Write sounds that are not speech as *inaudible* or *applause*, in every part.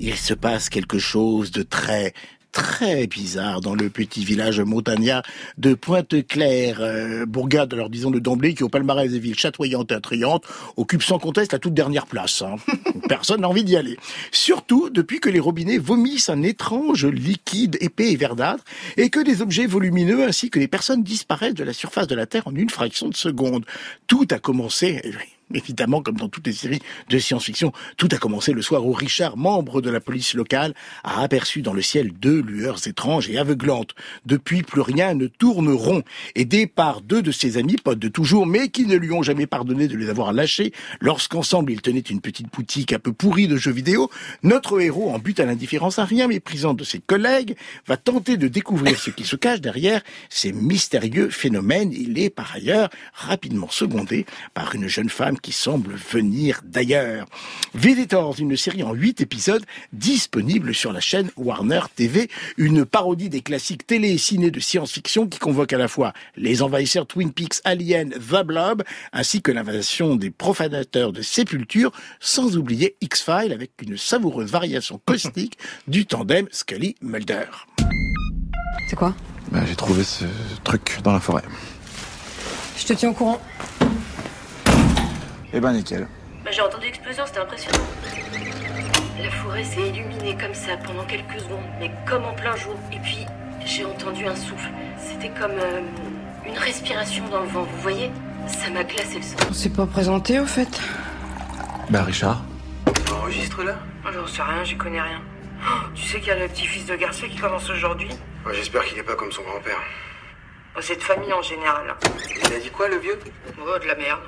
il se passe quelque chose de très très bizarre dans le petit village montagnard de Pointe-Claire, euh, bourgade, alors disons le d'emblée, qui au palmarès des villes chatoyantes et attrayantes occupe sans conteste la toute dernière place. Hein. *laughs* Personne n'a envie d'y aller. Surtout depuis que les robinets vomissent un étrange liquide épais et verdâtre et que des objets volumineux ainsi que les personnes disparaissent de la surface de la Terre en une fraction de seconde. Tout a commencé, *laughs* Évidemment, comme dans toutes les séries de science-fiction, tout a commencé le soir où Richard, membre de la police locale, a aperçu dans le ciel deux lueurs étranges et aveuglantes. Depuis, plus rien ne tourne rond. Aidé par deux de ses amis, potes de toujours, mais qui ne lui ont jamais pardonné de les avoir lâchés, lorsqu'ensemble ils tenaient une petite boutique un peu pourrie de jeux vidéo, notre héros, en but à l'indifférence à rien méprisant de ses collègues, va tenter de découvrir ce qui se cache derrière ces mystérieux phénomènes. Il est par ailleurs rapidement secondé par une jeune femme qui semble venir d'ailleurs. Visitors, une série en huit épisodes disponible sur la chaîne Warner TV, une parodie des classiques télé et ciné de science-fiction qui convoque à la fois les envahisseurs Twin Peaks, Alien, The Blob, ainsi que l'invasion des profanateurs de sépulture, sans oublier X-Files avec une savoureuse variation caustique *laughs* du tandem Scully-Mulder. C'est quoi? Bah, J'ai trouvé ce truc dans la forêt. Je te tiens au courant. Eh ben nickel. Bah, j'ai entendu l'explosion, c'était impressionnant. La forêt s'est illuminée comme ça pendant quelques secondes, mais comme en plein jour. Et puis, j'ai entendu un souffle. C'était comme euh, une respiration dans le vent, vous voyez? Ça m'a glacé le sang. On s'est pas présenté au fait Bah Richard Enregistre là J'en sais rien, j'y connais rien. Oh, tu sais qu'il y a le petit-fils de Garcia qui commence aujourd'hui? J'espère qu'il est pas comme son grand-père. oh, C'est de famille en général. Il a dit quoi le vieux? Oh, de la merde.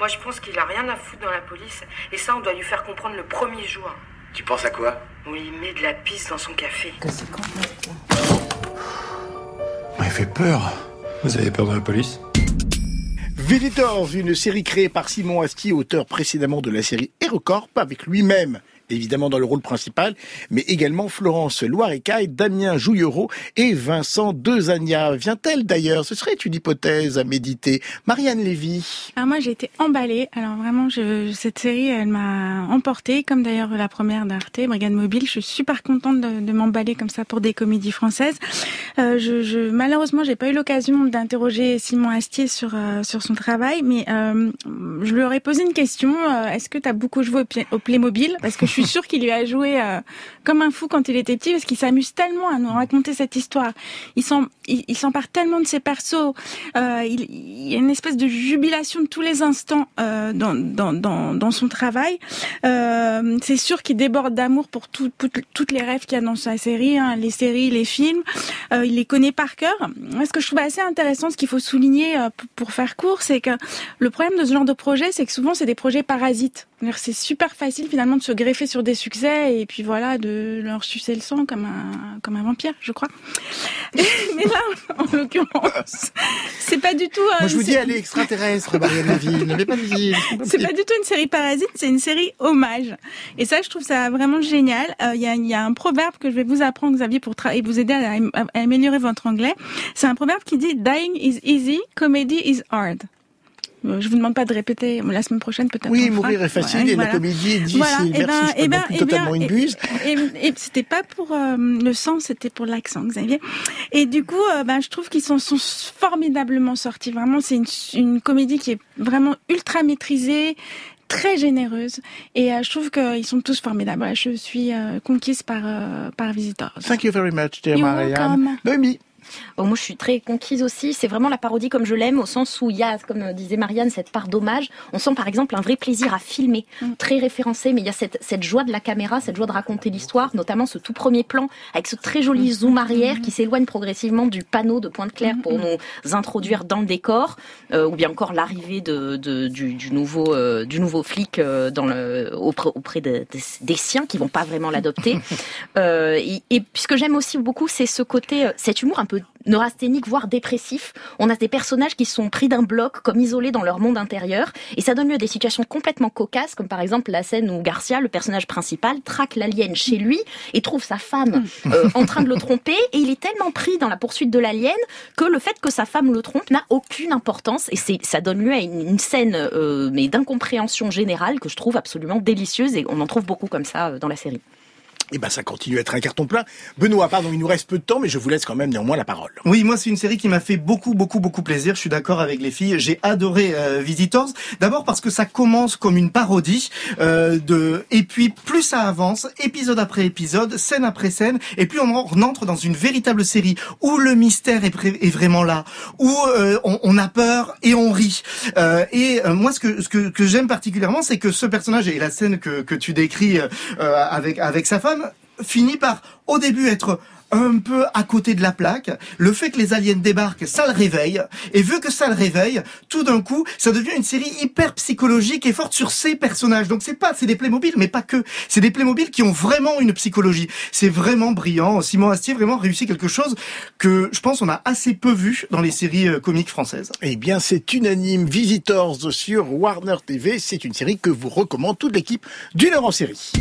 Moi, je pense qu'il a rien à foutre dans la police. Et ça, on doit lui faire comprendre le premier jour. Tu penses à quoi? On lui met de la pisse dans son café. Que c'est quand Il fait peur. Vous avez peur de la police? Visitors, une série créée par Simon Astier, auteur précédemment de la série HeroCorp, avec lui-même évidemment dans le rôle principal, mais également Florence Loirecaille, Damien Jouillereau et Vincent Dezania. Vient-elle d'ailleurs? Ce serait une hypothèse à méditer. Marianne Lévy. Alors moi j'ai été emballée. Alors vraiment, je, cette série, elle m'a emportée, comme d'ailleurs la première d'Arte, Brigade Mobile. Je suis super contente de, de m'emballer comme ça pour des comédies françaises. Euh, je, je, malheureusement, j'ai pas eu l'occasion d'interroger Simon Astier sur euh, sur son travail, mais euh, je lui aurais posé une question. Euh, est-ce que tu as beaucoup joué au, au Playmobil? Parce que je sûre qu'il lui a joué euh, comme un fou quand il était petit, parce qu'il s'amuse tellement à nous raconter cette histoire. Il s'en il, s'empare tellement de ses persos. Euh, il, il, y a une espèce de jubilation de tous les instants euh, dans, dans, dans, dans, son travail. Euh, c'est sûr qu'il déborde d'amour pour tout, tout, toutes les rêves qu'il y a dans sa série, hein, les séries, les films. Euh, il les connaît par cœur. Ce que je trouve assez intéressant, ce qu'il faut souligner euh, pour faire court, c'est que le problème de ce genre de projet, c'est que souvent c'est des projets parasites. C'est super facile finalement de se greffer sur des succès et puis voilà de leur sucer le sang comme un comme un vampire, je crois. *laughs* Mais là, en l'occurrence, c'est pas du tout. Moi, je vous dis, allez extraterrestre, Marianne Lévy. N'avez pas dit. *laughs* C'est pas du tout une série parasite, c'est une série hommage. Et ça, je trouve ça vraiment génial. Il euh, y, a, y, a, un proverbe que je vais vous apprendre, Xavier, pour et vous aider à, à, à améliorer votre anglais. C'est un proverbe qui dit "Dying is easy, comedy is hard." Je vous demande pas de répéter la semaine prochaine peut-être. Oui, mourir est facile ouais, et voilà. la comédie difficile. Voilà. Et Merci, ben, et ben, et totalement bien, une buse. Et, c'était pas pour euh, le sang, c'était pour l'accent, Xavier. Et du coup, euh, ben, je trouve qu'ils sont, sont, formidablement sortis. Vraiment, c'est une, une comédie qui est vraiment ultra maîtrisée très généreuse et euh, je trouve qu'ils sont tous formidables. Je suis euh, conquise par euh, par Visitors. Thank you very much, dear Marianne. Noémie. Oh, moi, je suis très conquise aussi. C'est vraiment la parodie comme je l'aime, au sens où il y a, comme disait Marianne, cette part d'hommage. On sent par exemple un vrai plaisir à filmer, mm. très référencé, mais il y a cette, cette joie de la caméra, cette joie de raconter l'histoire, notamment ce tout premier plan avec ce très joli mm. zoom arrière mm. qui s'éloigne progressivement du panneau de Pointe-Claire pour nous introduire dans le décor, euh, ou bien encore l'arrivée de, de, du, du, nouveau, euh, du nouveau flic euh, dans le, auprès, auprès de, de, des siens qui vont pas vraiment l'adopter. *laughs* Euh, et, et ce que j'aime aussi beaucoup, c'est ce côté, cet humour un peu neurasthénique, voire dépressif. On a des personnages qui sont pris d'un bloc, comme isolés dans leur monde intérieur, et ça donne lieu à des situations complètement cocasses, comme par exemple la scène où Garcia, le personnage principal, traque l'alien chez lui et trouve sa femme euh, en train de le tromper, et il est tellement pris dans la poursuite de l'alien que le fait que sa femme le trompe n'a aucune importance, et c'est ça donne lieu à une, une scène euh, mais d'incompréhension générale que je trouve absolument délicieuse, et on en trouve beaucoup comme ça euh, dans la série. Et ben ça continue à être un carton plein. Benoît, pardon, il nous reste peu de temps, mais je vous laisse quand même néanmoins la parole. Oui, moi c'est une série qui m'a fait beaucoup, beaucoup, beaucoup plaisir. Je suis d'accord avec les filles. J'ai adoré euh, Visitors. D'abord parce que ça commence comme une parodie euh, de, et puis plus ça avance, épisode après épisode, scène après scène, et puis on, entre dans une véritable série où le mystère est, est vraiment là, où euh, on, on, a peur et on rit. Euh, et euh, moi, ce que ce que, que j'aime particulièrement, c'est que ce personnage et la scène que que tu décris avec avec sa femme finit par au début être un peu à côté de la plaque. Le fait que les aliens débarquent, ça le réveille. Et vu que ça le réveille, tout d'un coup, ça devient une série hyper psychologique et forte sur ces personnages. Donc c'est pas, c'est des Playmobil, mais pas que. C'est des Playmobil qui ont vraiment une psychologie. C'est vraiment brillant. Simon Astier vraiment réussi quelque chose que je pense on a assez peu vu dans les séries euh, comiques françaises. Eh bien, c'est unanime. Visitors sur Warner TV. C'est une série que vous recommande toute l'équipe d'une heure en série.